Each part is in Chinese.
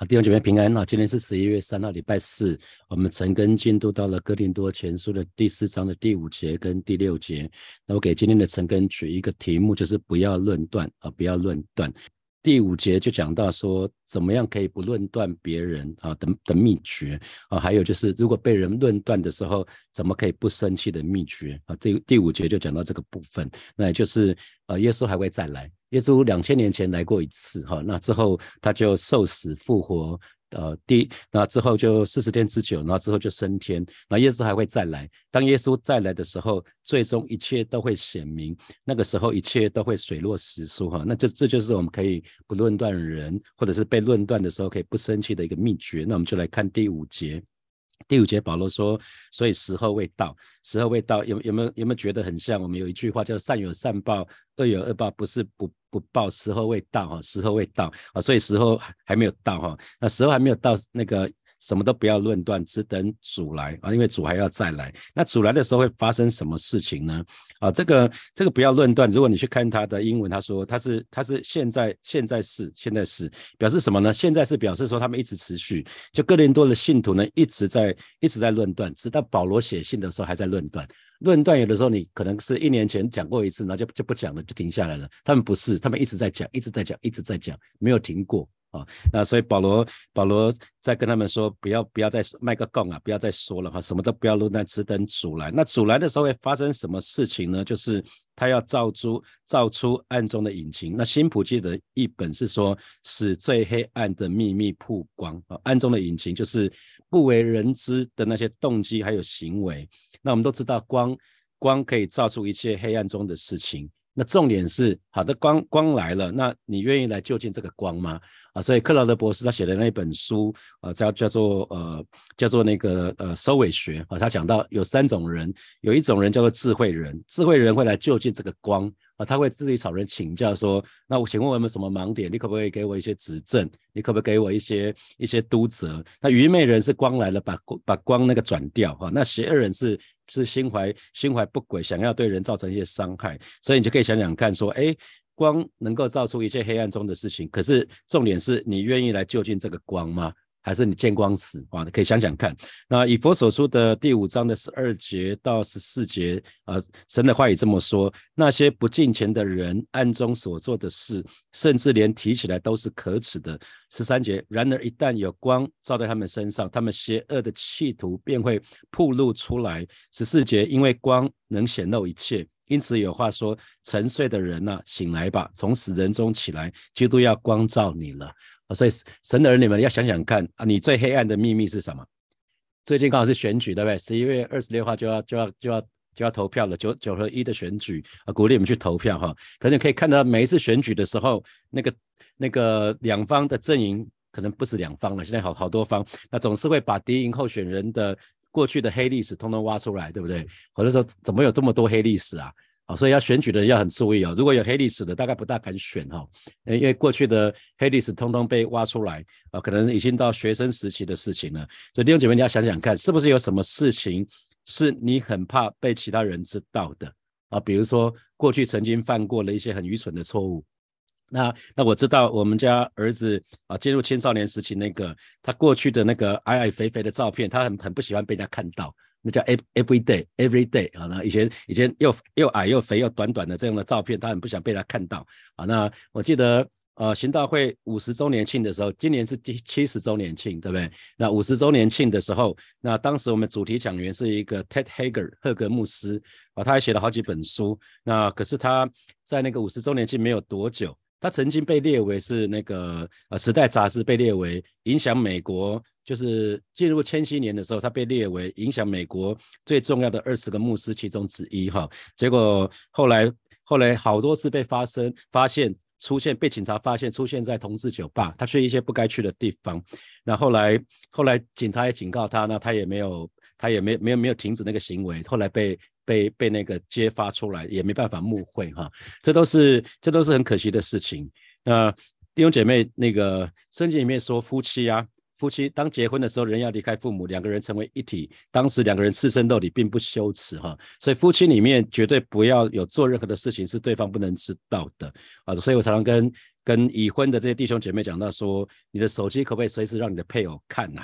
好，弟兄姐妹平安啊！今天是十一月三号，礼拜四。我们陈根进度到了哥林多前书的第四章的第五节跟第六节。那我给今天的陈根举一个题目，就是不要论断啊，不要论断。第五节就讲到说，怎么样可以不论断别人啊的的秘诀啊，还有就是如果被人论断的时候，怎么可以不生气的秘诀啊。这第五节就讲到这个部分，那也就是呃，耶稣还会再来。耶稣两千年前来过一次哈，那之后他就受死复活。呃，第那之后就四十天之久，然后之后就升天，那耶稣还会再来。当耶稣再来的时候，最终一切都会显明，那个时候一切都会水落石出哈。那这这就是我们可以不论断人，或者是被论断的时候可以不生气的一个秘诀。那我们就来看第五节。第五节，保罗说：“所以时候未到，时候未到，有有没有有没有觉得很像？我们有一句话叫‘善有善报，恶有恶报’，不是不不报，时候未到哈，时候未到啊，所以时候还没有到哈，那时候还没有到那个。”什么都不要论断，只等主来啊！因为主还要再来。那主来的时候会发生什么事情呢？啊，这个这个不要论断。如果你去看他的英文，他说他是他是现在现在是现在是表示什么呢？现在是表示说他们一直持续。就哥林多的信徒呢，一直在一直在论断，直到保罗写信的时候还在论断。论断有的时候你可能是一年前讲过一次，然后就就不讲了，就停下来了。他们不是，他们一直在讲，一直在讲，一直在讲，没有停过。啊，那所以保罗保罗在跟他们说，不要不要再卖个供啊，不要再说了哈，什么都不要录，那只等主来。那主来的时候会发生什么事情呢？就是他要造出造出暗中的隐情。那新普记的译本是说，使最黑暗的秘密曝光啊，暗中的隐情就是不为人知的那些动机还有行为。那我们都知道，光光可以照出一切黑暗中的事情。那重点是，好的光光来了，那你愿意来就近这个光吗？啊，所以克劳德博士他写的那本书，啊，叫叫做呃叫做那个呃收尾学啊，他讲到有三种人，有一种人叫做智慧人，智慧人会来就近这个光。啊，他会自己找人请教说，那我请问我有没有什么盲点？你可不可以给我一些指正？你可不可以给我一些一些督责？那愚昧人是光来了，把光把光那个转掉哈。那邪恶人是是心怀心怀不轨，想要对人造成一些伤害。所以你就可以想想看，说，哎，光能够造出一些黑暗中的事情，可是重点是你愿意来就近这个光吗？还是你见光死啊？你可以想想看。那以佛所说的第五章的十二节到十四节啊，神的话语这么说：那些不敬虔的人暗中所做的事，甚至连提起来都是可耻的。十三节，然而一旦有光照在他们身上，他们邪恶的企图便会暴露出来。十四节，因为光能显露一切，因此有话说：沉睡的人呐，醒来吧，从死人中起来，基督要光照你了。啊，所以神的儿女们要想想看啊，你最黑暗的秘密是什么？最近刚好是选举，对不对？十一月二十六号就要就要就要就要投票了，九九合一的选举啊，鼓励你们去投票哈。可是你可以看到每一次选举的时候，那个那个两方的阵营可能不是两方了，现在好好多方，那总是会把敌营候选人的过去的黑历史通通挖出来，对不对？或者说怎么有这么多黑历史啊？啊，所以要选举的人要很注意哦。如果有黑历史的，大概不大敢选哈，因为过去的黑历史通通被挖出来啊，可能已经到学生时期的事情了。所以弟兄姐妹，你要想想看，是不是有什么事情是你很怕被其他人知道的啊？比如说过去曾经犯过了一些很愚蠢的错误。那那我知道我们家儿子啊，进入青少年时期那个他过去的那个矮矮肥肥的照片，他很很不喜欢被人家看到。那叫 every day，every day 啊，那以前以前又又矮又肥又短短的这样的照片，他很不想被他看到啊。那我记得呃，行道会五十周年庆的时候，今年是第七十周年庆，对不对？那五十周年庆的时候，那当时我们主题讲员是一个 Ted Hager 赫格牧师啊，他还写了好几本书。那可是他在那个五十周年庆没有多久。他曾经被列为是那个呃《时代》杂志被列为影响美国，就是进入千禧年的时候，他被列为影响美国最重要的二十个牧师其中之一哈。结果后来后来好多次被发生发现出现被警察发现出现在同志酒吧，他去一些不该去的地方。那后来后来警察也警告他，那他也没有他也没没有没有停止那个行为。后来被。被被那个揭发出来，也没办法募会哈，这都是这都是很可惜的事情。那弟兄姐妹，那个圣经里面说夫妻啊，夫妻当结婚的时候，人要离开父母，两个人成为一体。当时两个人赤身露体，并不羞耻哈。所以夫妻里面绝对不要有做任何的事情是对方不能知道的啊。所以我常常跟跟已婚的这些弟兄姐妹讲到说，你的手机可不可以随时让你的配偶看呐？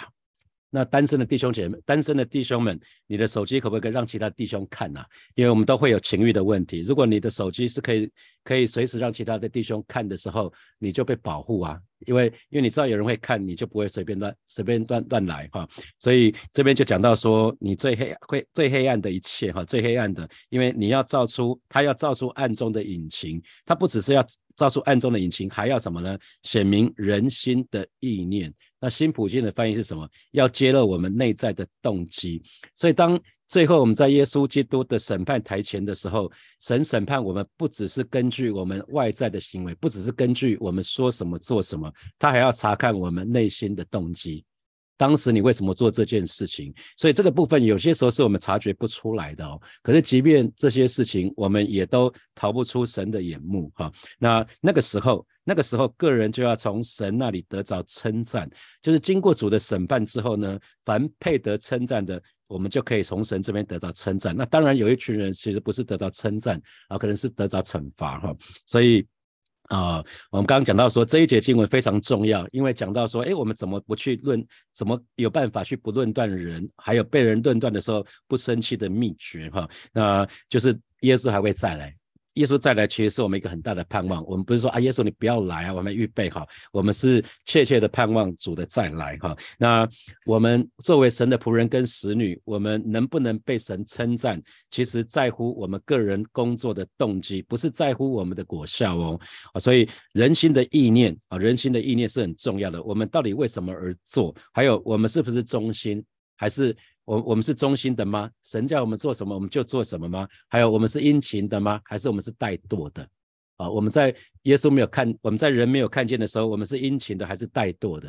那单身的弟兄姐妹，单身的弟兄们，你的手机可不可以让其他弟兄看呐？因为我们都会有情欲的问题。如果你的手机是可以可以随时让其他的弟兄看的时候，你就被保护啊。因为因为你知道有人会看，你就不会随便乱随便乱乱来哈。所以这边就讲到说，你最黑会最黑暗的一切哈，最黑暗的，因为你要造出他要造出暗中的隐情，他不只是要。造出暗中的隐情，还要什么呢？显明人心的意念。那新普信的翻译是什么？要揭露我们内在的动机。所以当最后我们在耶稣基督的审判台前的时候，神审判我们不只是根据我们外在的行为，不只是根据我们说什么做什么，他还要查看我们内心的动机。当时你为什么做这件事情？所以这个部分有些时候是我们察觉不出来的哦。可是即便这些事情，我们也都逃不出神的眼目哈。那那个时候，那个时候个人就要从神那里得着称赞，就是经过主的审判之后呢，凡配得称赞的，我们就可以从神这边得到称赞。那当然有一群人其实不是得到称赞啊，可能是得到惩罚哈。所以。啊，我们刚刚讲到说这一节经文非常重要，因为讲到说，哎，我们怎么不去论，怎么有办法去不论断人，还有被人论断的时候不生气的秘诀哈，那就是耶稣还会再来。耶稣再来，其实是我们一个很大的盼望。我们不是说啊，耶稣你不要来啊，我们预备好，我们是切切的盼望主的再来哈。那我们作为神的仆人跟使女，我们能不能被神称赞，其实在乎我们个人工作的动机，不是在乎我们的果效哦。所以人心的意念啊，人心的意念是很重要的。我们到底为什么而做？还有我们是不是忠心？还是？我我们是忠心的吗？神叫我们做什么，我们就做什么吗？还有我们是殷勤的吗？还是我们是怠惰的？啊，我们在耶稣没有看，我们在人没有看见的时候，我们是殷勤的还是怠惰的？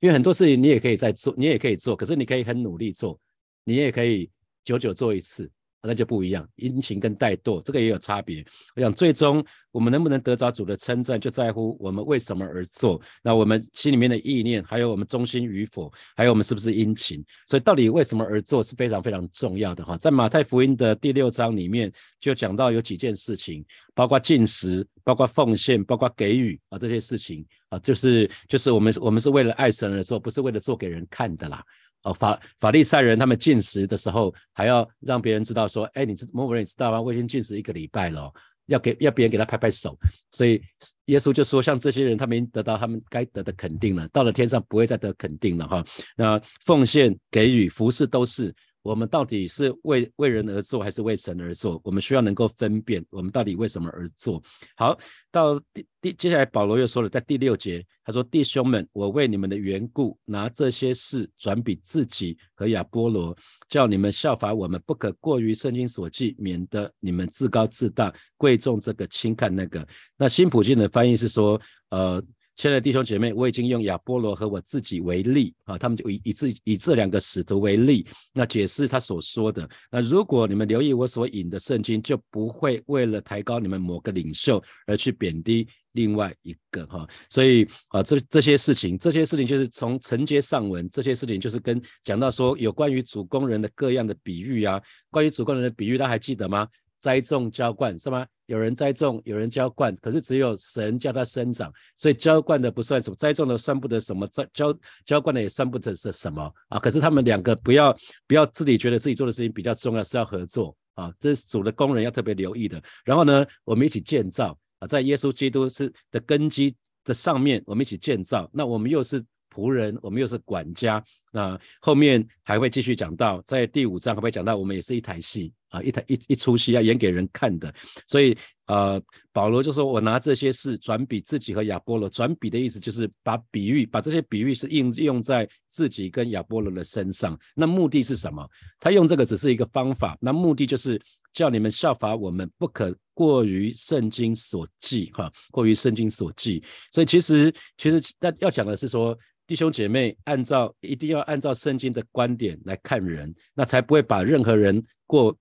因为很多事情你也可以在做，你也可以做，可是你可以很努力做，你也可以久久做一次。那就不一样，殷勤跟怠惰，这个也有差别。我想，最终我们能不能得着主的称赞，就在乎我们为什么而做。那我们心里面的意念，还有我们忠心与否，还有我们是不是殷勤。所以，到底为什么而做是非常非常重要的哈。在马太福音的第六章里面，就讲到有几件事情，包括进食，包括奉献，包括给予啊，这些事情啊，就是就是我们我们是为了爱神而做，不是为了做给人看的啦。哦，法法利赛人他们进食的时候，还要让别人知道说，哎，你知某某人你知道吗？我已经进食一个礼拜了，要给要别人给他拍拍手。所以耶稣就说，像这些人，他们已经得到他们该得的肯定了，到了天上不会再得肯定了哈。那奉献、给予、服侍都是。我们到底是为为人而做，还是为神而做？我们需要能够分辨，我们到底为什么而做。好，到第第接下来，保罗又说了，在第六节，他说：“弟兄们，我为你们的缘故，拿这些事转比自己和亚波罗，叫你们效法我们，不可过于圣经所记，免得你们自高自大，贵重这个，轻看那个。”那新普京的翻译是说，呃。亲爱的弟兄姐妹，我已经用亚波罗和我自己为例啊，他们就以以这以这两个使徒为例，那解释他所说的。那如果你们留意我所引的圣经，就不会为了抬高你们某个领袖而去贬低另外一个哈。所以啊，这这些事情，这些事情就是从承接上文，这些事情就是跟讲到说有关于主工人的各样的比喻啊，关于主工人的比喻，大家还记得吗？栽种浇灌是吗？有人栽种，有人浇灌，可是只有神叫它生长，所以浇灌的不算什么，栽种的算不得什么，浇浇浇灌的也算不得是什么啊。可是他们两个不要不要自己觉得自己做的事情比较重要，是要合作啊。这是主的工人要特别留意的。然后呢，我们一起建造啊，在耶稣基督是的根基的上面，我们一起建造。那我们又是仆人，我们又是管家。那后面还会继续讲到，在第五章会不会讲到，我们也是一台戏。啊，一台一一出戏要演给人看的，所以呃，保罗就说我拿这些事转比自己和亚波罗，转比的意思就是把比喻，把这些比喻是应用在自己跟亚波罗的身上。那目的是什么？他用这个只是一个方法，那目的就是叫你们效法我们，不可过于圣经所记，哈，过于圣经所记。所以其实其实但要讲的是说，弟兄姐妹按照一定要按照圣经的观点来看人，那才不会把任何人过。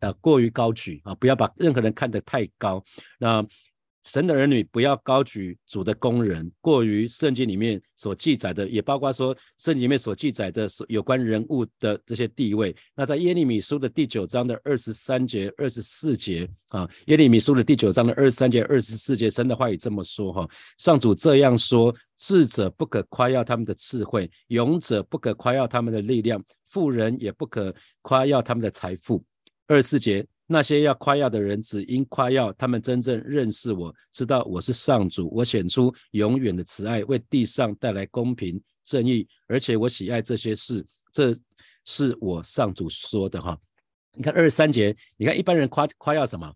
呃，过于高举啊，不要把任何人看得太高。那神的儿女不要高举主的工人，过于圣经里面所记载的，也包括说圣经里面所记载的有关人物的这些地位。那在耶利米书的第九章的二十三节、二十四节啊，耶利米书的第九章的二十三节、二十四节，神的话语这么说哈：上主这样说，智者不可夸耀他们的智慧，勇者不可夸耀他们的力量，富人也不可夸耀他们的财富。二十四节。那些要夸耀的人，只因夸耀他们真正认识我，知道我是上主。我显出永远的慈爱，为地上带来公平正义，而且我喜爱这些事。这是我上主说的哈。你看二十三节，你看一般人夸夸耀什么？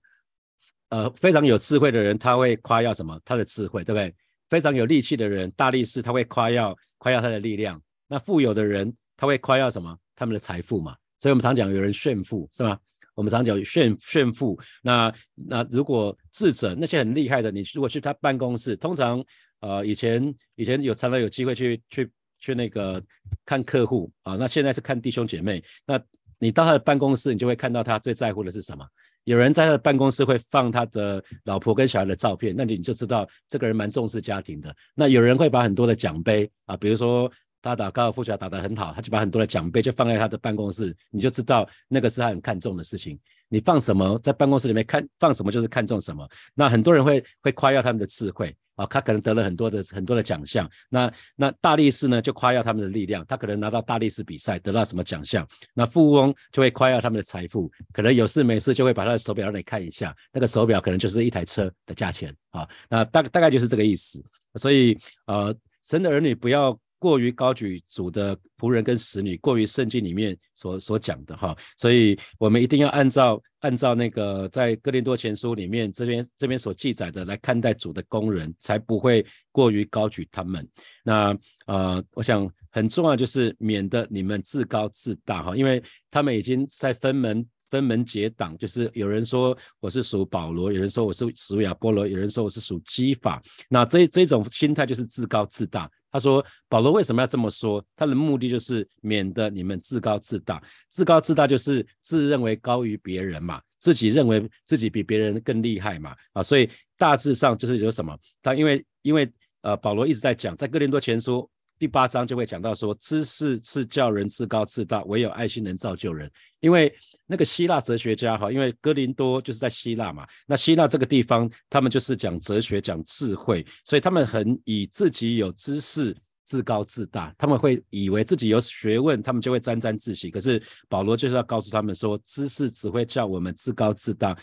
呃，非常有智慧的人，他会夸耀什么？他的智慧，对不对？非常有力气的人，大力士，他会夸耀夸耀他的力量。那富有的人，他会夸耀什么？他们的财富嘛。所以我们常讲有人炫富，是吧？我们常讲炫炫富，那那如果智者那些很厉害的，你如果去他办公室，通常呃以前以前有常常有机会去去去那个看客户啊，那现在是看弟兄姐妹。那你到他的办公室，你就会看到他最在乎的是什么？有人在他的办公室会放他的老婆跟小孩的照片，那你你就知道这个人蛮重视家庭的。那有人会把很多的奖杯啊，比如说。他打高尔夫球打得很好，他就把很多的奖杯就放在他的办公室，你就知道那个是他很看重的事情。你放什么在办公室里面看放什么就是看重什么。那很多人会会夸耀他们的智慧啊，他可能得了很多的很多的奖项。那那大力士呢就夸耀他们的力量，他可能拿到大力士比赛得到什么奖项。那富翁就会夸耀他们的财富，可能有事没事就会把他的手表让你看一下，那个手表可能就是一台车的价钱啊。那大大概就是这个意思。所以呃，神的儿女不要。过于高举主的仆人跟使女，过于圣经里面所所讲的哈，所以我们一定要按照按照那个在哥林多前书里面这边这边所记载的来看待主的工人，才不会过于高举他们。那呃，我想很重要就是免得你们自高自大哈，因为他们已经在分门。分门结党，就是有人说我是属保罗，有人说我是属亚波罗，有人说我是属基法。那这这种心态就是自高自大。他说保罗为什么要这么说？他的目的就是免得你们自高自大。自高自大就是自认为高于别人嘛，自己认为自己比别人更厉害嘛。啊，所以大致上就是有什么？他因为因为呃保罗一直在讲，在哥林多前书。第八章就会讲到说，知识是叫人自高自大，唯有爱心能造就人。因为那个希腊哲学家哈，因为哥林多就是在希腊嘛，那希腊这个地方，他们就是讲哲学、讲智慧，所以他们很以自己有知识自高自大，他们会以为自己有学问，他们就会沾沾自喜。可是保罗就是要告诉他们说，知识只会叫我们自高自大，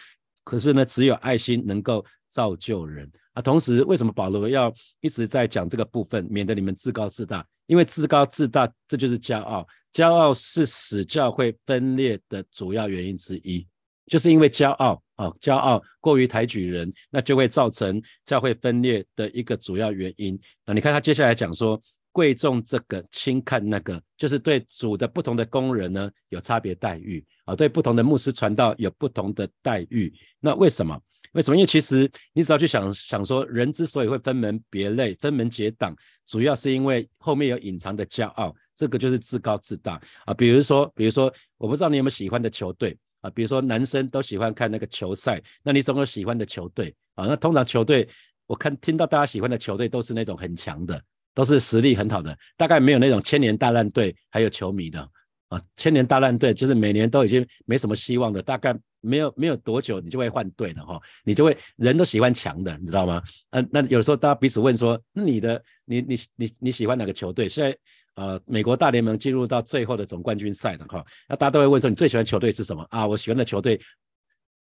可是呢，只有爱心能够造就人。啊，同时为什么保罗要一直在讲这个部分，免得你们自高自大？因为自高自大，这就是骄傲。骄傲是使教会分裂的主要原因之一，就是因为骄傲啊，骄傲过于抬举人，那就会造成教会分裂的一个主要原因。那你看他接下来讲说，贵重这个，轻看那个，就是对主的不同的工人呢有差别待遇啊，对不同的牧师传道有不同的待遇。那为什么？为什么？因为其实你只要去想想说，人之所以会分门别类、分门结党，主要是因为后面有隐藏的骄傲，这个就是自高自大啊。比如说，比如说，我不知道你有没有喜欢的球队啊？比如说，男生都喜欢看那个球赛，那你总有喜欢的球队啊。那通常球队，我看听到大家喜欢的球队都是那种很强的，都是实力很好的，大概没有那种千年大烂队还有球迷的。啊，千年大烂队就是每年都已经没什么希望的，大概没有没有多久，你就会换队了哈，你就会人都喜欢强的，你知道吗？嗯，那有时候大家彼此问说，那你的你你你你喜欢哪个球队？现在呃，美国大联盟进入到最后的总冠军赛了哈，那大家都会问说，你最喜欢球队是什么啊？我喜欢的球队。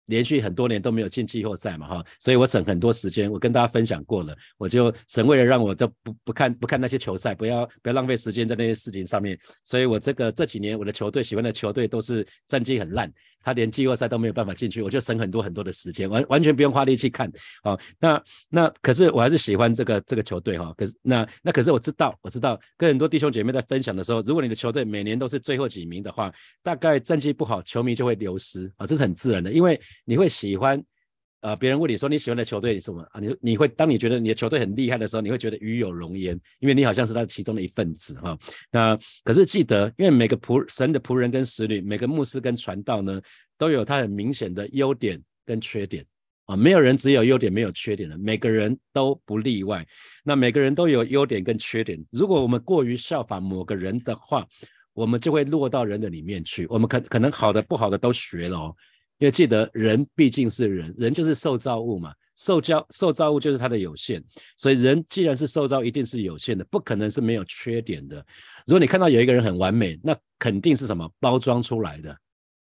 连续很多年都没有进季后赛嘛，哈，所以我省很多时间。我跟大家分享过了，我就省为了让我就不不看不看那些球赛，不要不要浪费时间在那些事情上面。所以我这个这几年我的球队喜欢的球队都是战绩很烂，他连季后赛都没有办法进去，我就省很多很多的时间，完完全不用花力气看。哦，那那可是我还是喜欢这个这个球队哈。可是那那可是我知道我知道跟很多弟兄姐妹在分享的时候，如果你的球队每年都是最后几名的话，大概战绩不好，球迷就会流失啊，这是很自然的，因为。你会喜欢，呃，别人问你说你喜欢的球队是什么啊？你你会当你觉得你的球队很厉害的时候，你会觉得与有荣焉，因为你好像是他其中的一份子哈。那可是记得，因为每个仆神的仆人跟使女，每个牧师跟传道呢，都有他很明显的优点跟缺点啊，没有人只有优点没有缺点的，每个人都不例外。那每个人都有优点跟缺点。如果我们过于效仿某个人的话，我们就会落到人的里面去。我们可可能好的不好的都学了哦。因为记得人毕竟是人，人就是受造物嘛，受教受造物就是它的有限。所以人既然是受造，一定是有限的，不可能是没有缺点的。如果你看到有一个人很完美，那肯定是什么包装出来的。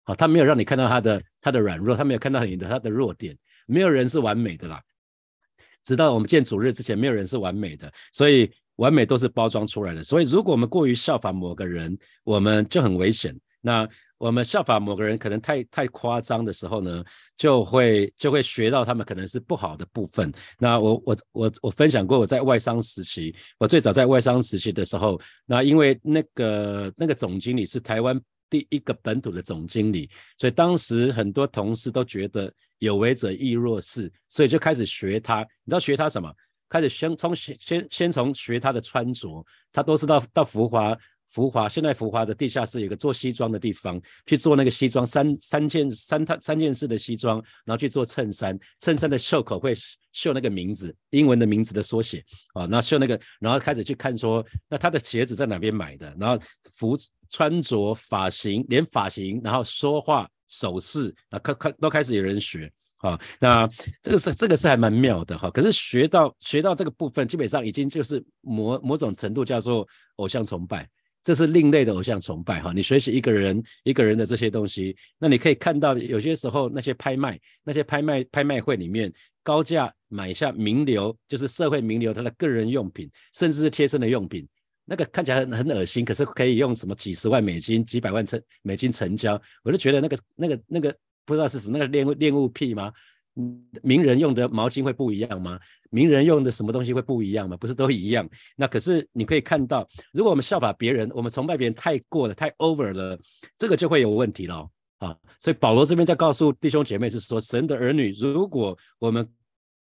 好，他没有让你看到他的他的软弱，他没有看到你的他的弱点。没有人是完美的啦，直到我们见主日之前，没有人是完美的，所以完美都是包装出来的。所以如果我们过于效仿某个人，我们就很危险。那我们效仿某个人可能太太夸张的时候呢，就会就会学到他们可能是不好的部分。那我我我我分享过，我在外商时期，我最早在外商时期的时候，那因为那个那个总经理是台湾。第一个本土的总经理，所以当时很多同事都觉得有为者亦若是，所以就开始学他。你知道学他什么？开始先从先先先从学他的穿着，他都是到到浮华。福华现在福华的地下室有个做西装的地方，去做那个西装三三件三套三件式的西装，然后去做衬衫，衬衫的袖口会绣那个名字，英文的名字的缩写啊，那绣那个，然后开始去看说，那他的鞋子在哪边买的，然后服穿着发型，连发型，然后说话手势啊，开开都开始有人学啊，那这个是这个是还蛮妙的哈，可是学到学到这个部分，基本上已经就是某某种程度叫做偶像崇拜。这是另类的偶像崇拜哈，你学习一个人一个人的这些东西，那你可以看到有些时候那些拍卖那些拍卖拍卖会里面高价买下名流，就是社会名流他的个人用品，甚至是贴身的用品，那个看起来很很恶心，可是可以用什么几十万美金、几百万成美金成交，我就觉得那个那个那个不知道是什么那个恋恋物癖吗？名人用的毛巾会不一样吗？名人用的什么东西会不一样吗？不是都一样？那可是你可以看到，如果我们效法别人，我们崇拜别人太过了，太 over 了，这个就会有问题了啊！所以保罗这边在告诉弟兄姐妹是说，神的儿女，如果我们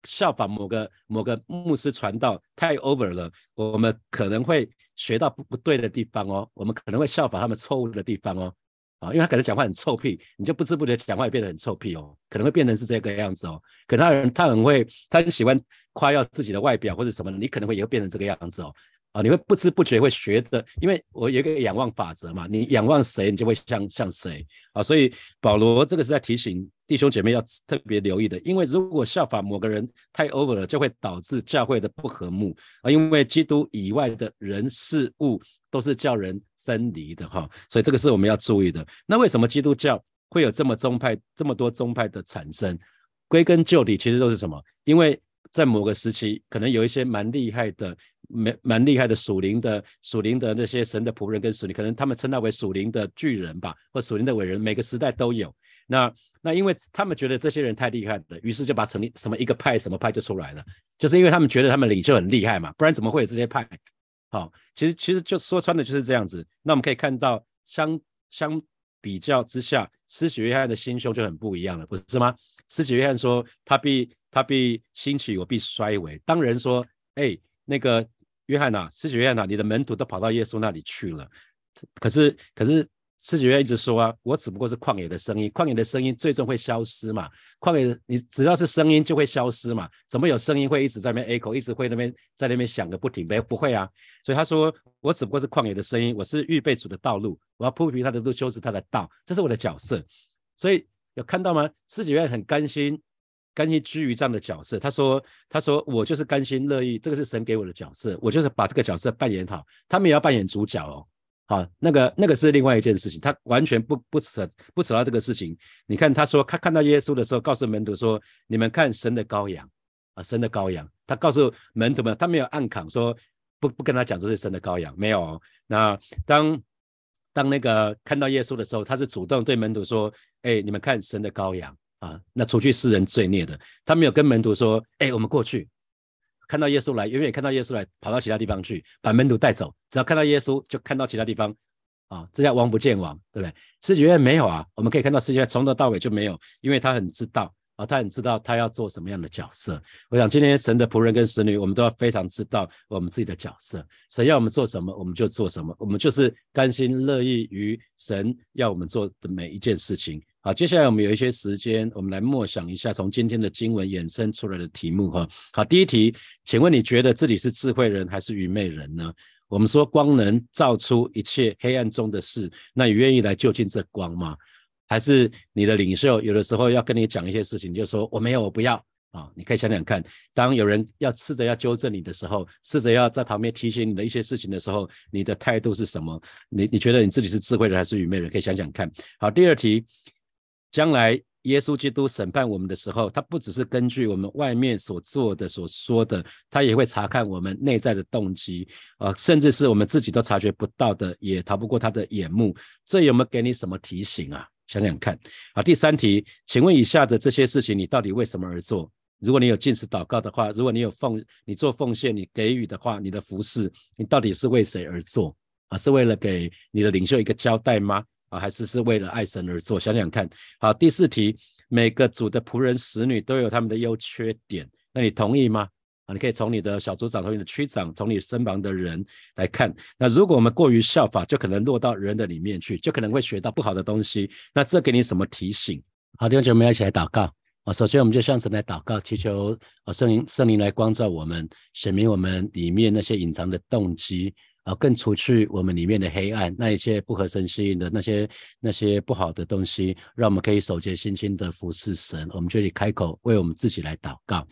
效法某个某个牧师传道太 over 了，我们可能会学到不不对的地方哦，我们可能会效法他们错误的地方哦。啊，因为他可能讲话很臭屁，你就不知不觉讲话也变得很臭屁哦，可能会变成是这个样子哦。可他人他很会，他很喜欢夸耀自己的外表或者什么，你可能会也会变成这个样子哦。啊，你会不知不觉会学的，因为我有一个仰望法则嘛，你仰望谁，你就会像像谁啊。所以保罗这个是在提醒弟兄姐妹要特别留意的，因为如果效法某个人太 over 了，就会导致教会的不和睦啊。因为基督以外的人事物都是叫人。分离的哈，所以这个是我们要注意的。那为什么基督教会有这么宗派、这么多宗派的产生？归根究底，其实都是什么？因为在某个时期，可能有一些蛮厉害的、蛮蛮厉害的属灵的、属灵的那些神的仆人跟属灵，可能他们称他为属灵的巨人吧，或属灵的伟人，每个时代都有。那那因为他们觉得这些人太厉害了，于是就把成立什么一个派、什么派就出来了，就是因为他们觉得他们领袖很厉害嘛，不然怎么会有这些派？好，其实其实就说穿了就是这样子。那我们可以看到，相相比较之下，施洗约翰的心胸就很不一样了，不是吗？施洗约翰说：“他必他必兴起，我必衰微。”当人说：“哎，那个约翰呐，施洗约翰呐，你的门徒都跑到耶稣那里去了。”可是可是。世学院一直说啊，我只不过是旷野的声音，旷野的声音最终会消失嘛？旷野，你只要是声音就会消失嘛？怎么有声音会一直在那边 echo，一直会那边在那边响个不停？没不会啊。所以他说，我只不过是旷野的声音，我是预备主的道路，我要铺平他的路，修直他的道，这是我的角色。所以有看到吗？世学院很甘心，甘心居于这样的角色。他说，他说我就是甘心乐意，这个是神给我的角色，我就是把这个角色扮演好。他们也要扮演主角哦。好，那个那个是另外一件事情，他完全不不扯不扯到这个事情。你看，他说他看到耶稣的时候，告诉门徒说：“你们看神的羔羊啊，神的羔羊。”他告诉门徒们，他没有暗扛说不不跟他讲这是神的羔羊，没有。那当当那个看到耶稣的时候，他是主动对门徒说：“哎，你们看神的羔羊啊，那除去世人罪孽的。”他没有跟门徒说：“哎，我们过去。”看到耶稣来，远远看到耶稣来，跑到其他地方去，把门徒带走。只要看到耶稣，就看到其他地方，啊，这叫王不见王，对不对？世界院没有啊，我们可以看到世界院从头到尾就没有，因为他很知道啊，他很知道他要做什么样的角色。我想今天神的仆人跟使女，我们都要非常知道我们自己的角色。神要我们做什么，我们就做什么，我们就是甘心乐意于神要我们做的每一件事情。好，接下来我们有一些时间，我们来默想一下从今天的经文衍生出来的题目哈。好，第一题，请问你觉得自己是智慧人还是愚昧人呢？我们说光能照出一切黑暗中的事，那你愿意来就近这光吗？还是你的领袖有的时候要跟你讲一些事情，就说我没有，我不要。啊，你可以想想看，当有人要试着要纠正你的时候，试着要在旁边提醒你的一些事情的时候，你的态度是什么？你你觉得你自己是智慧人还是愚昧人？可以想想看。好，第二题，将来耶稣基督审判我们的时候，他不只是根据我们外面所做的、所说的，他也会查看我们内在的动机，啊，甚至是我们自己都察觉不到的，也逃不过他的眼目。这有没有给你什么提醒啊？想想看。好，第三题，请问以下的这些事情，你到底为什么而做？如果你有进食祷告的话，如果你有奉你做奉献，你给予的话，你的服饰，你到底是为谁而做啊？是为了给你的领袖一个交代吗？啊，还是是为了爱神而做？想想看。好，第四题，每个组的仆人、使女都有他们的优缺点，那你同意吗？啊，你可以从你的小组长、从你的区长、从你身旁的人来看。那如果我们过于效法，就可能落到人的里面去，就可能会学到不好的东西。那这给你什么提醒？好，弟兄姐妹，一起来祷告。啊，首先我们就向神来祷告，祈求啊圣灵圣灵来光照我们，显明我们里面那些隐藏的动机，啊，更除去我们里面的黑暗，那一些不合神心意的那些那些不好的东西，让我们可以守节心清的服侍神。我们就去开口为我们自己来祷告。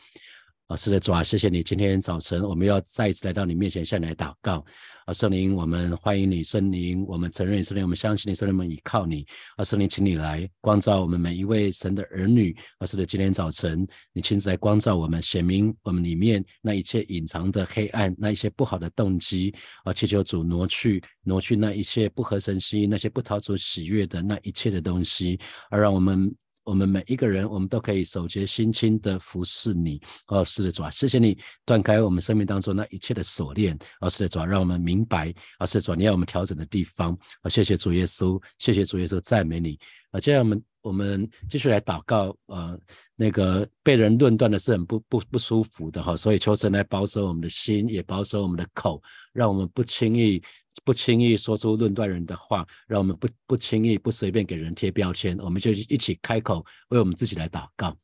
啊，是的，主啊，谢谢你，今天早晨我们要再一次来到你面前向你来祷告。啊，圣灵，我们欢迎你，圣灵，我们承认圣灵，我们相信你，圣灵，我们依靠你。啊，圣灵，请你来光照我们每一位神的儿女。啊，是的，今天早晨你亲自来光照我们，显明我们里面那一切隐藏的黑暗，那一些不好的动机。啊，祈求主挪去，挪去那一切不合神心意、那些不讨主喜悦的那一切的东西，而让我们。我们每一个人，我们都可以守节心清的服侍你，哦，是的主啊，谢谢你断开我们生命当中那一切的锁链，哦，是的主啊，让我们明白，哦，是的主啊，你要我们调整的地方，啊，谢谢主耶稣，谢谢主耶稣，赞美你，啊，接下来我们我们继续来祷告，呃，那个被人论断的是很不不不舒服的。哈，所以求神来保守我们的心，也保守我们的口，让我们不轻易。不轻易说出论断人的话，让我们不不轻易不随便给人贴标签，我们就一起开口为我们自己来祷告，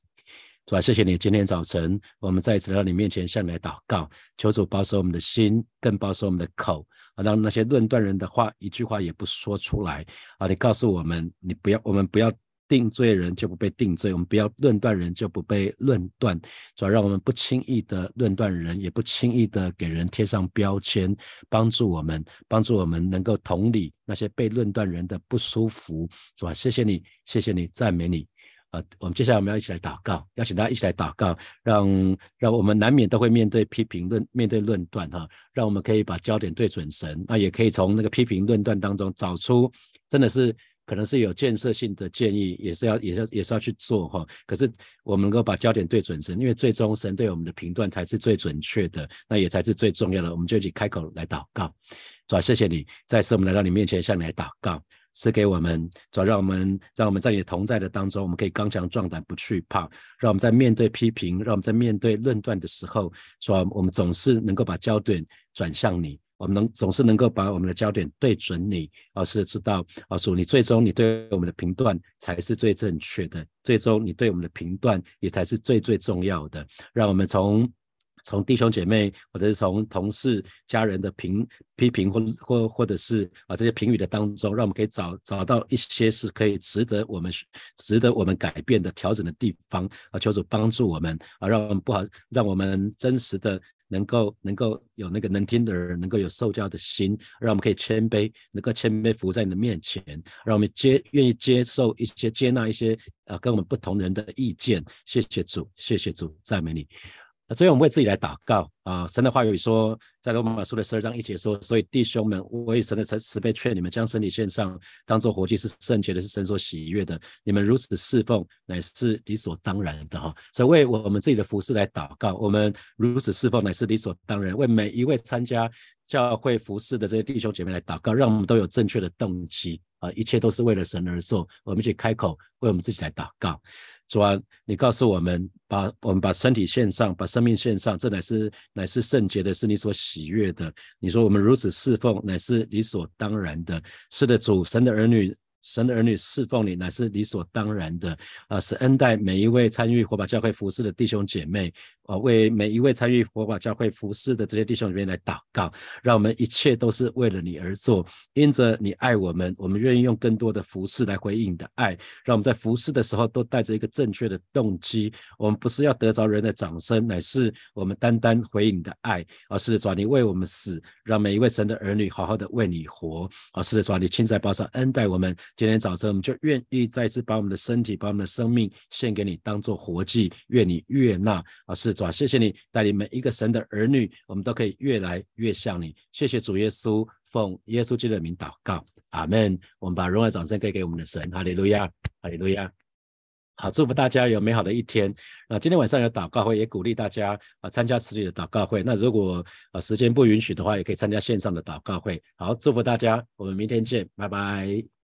主啊，谢谢你，今天早晨我们再一次来到你面前向你来祷告，求主保守我们的心，更保守我们的口，啊，让那些论断人的话一句话也不说出来，啊，你告诉我们，你不要，我们不要。定罪人就不被定罪，我们不要论断人就不被论断，主要让我们不轻易的论断人，也不轻易的给人贴上标签，帮助我们，帮助我们能够同理那些被论断人的不舒服，是吧？谢谢你，谢谢你，赞美你。啊，我们接下来我们要一起来祷告，邀请大家一起来祷告，让让我们难免都会面对批评论，面对论断哈，让我们可以把焦点对准神，那也可以从那个批评论断当中找出真的是。可能是有建设性的建议，也是要，也是要，也是要去做哈。可是我们能够把焦点对准神，因为最终神对我们的评断才是最准确的，那也才是最重要的。我们就一起开口来祷告，主啊，谢谢你，再次我们来到你面前向你来祷告，赐给我们，主让我们让我们在你同在的当中，我们可以刚强壮胆，不去怕。让我们在面对批评，让我们在面对论断的时候，说我们总是能够把焦点转向你。我们能总是能够把我们的焦点对准你，而是知道，啊主，你最终你对我们的评断才是最正确的，最终你对我们的评断也才是最最重要的。让我们从从弟兄姐妹或者是从同事家人的评批评或或或者是啊这些评语的当中，让我们可以找找到一些是可以值得我们值得我们改变的调整的地方啊，求主帮助我们啊，让我们不好让我们真实的。能够能够有那个能听的人，能够有受教的心，让我们可以谦卑，能够谦卑服在你的面前，让我们接愿意接受一些接纳一些呃跟我们不同人的意见。谢谢主，谢谢主，赞美你。所以我们为自己来祷告啊！神的话语说，在罗马书的十二章一节说：“所以弟兄们，我以神的慈慈悲劝你们，将身体献上，当做活祭，是圣洁的，是神所喜悦的。你们如此侍奉，乃是理所当然的。”哈！所以为我们自己的服饰来祷告，我们如此侍奉乃是理所当然。为每一位参加教会服饰的这些弟兄姐妹来祷告，让我们都有正确的动机啊！一切都是为了神而做。我们去开口为我们自己来祷告。主啊，你告诉我们，把我们把身体献上，把生命献上，这乃是乃是圣洁的，是你所喜悦的。你说我们如此侍奉，乃是理所当然的。是的，主神的儿女神的儿女侍奉你乃是理所当然的啊！是恩待每一位参与火把教会服侍的弟兄姐妹啊，为每一位参与佛法教会服侍的这些弟兄姐妹来祷告，让我们一切都是为了你而做，因着你爱我们，我们愿意用更多的服侍来回应你的爱，让我们在服侍的时候都带着一个正确的动机，我们不是要得着人的掌声，乃是我们单单回应你的爱，而是主你为我们死，让每一位神的儿女好好的为你活，而是主你亲在宝上恩待我们。今天早晨，我们就愿意再次把我们的身体、把我们的生命献给你，当做活祭，愿你悦纳。啊，是主，谢谢你带领每一个神的儿女，我们都可以越来越像你。谢谢主耶稣，奉耶稣基督的名祷告，阿门。我们把荣耀掌声给给我们的神，哈利路亚，哈利路亚。好，祝福大家有美好的一天。那今天晚上有祷告会，也鼓励大家啊参加实体的祷告会。那如果啊时间不允许的话，也可以参加线上的祷告会。好，祝福大家，我们明天见，拜拜。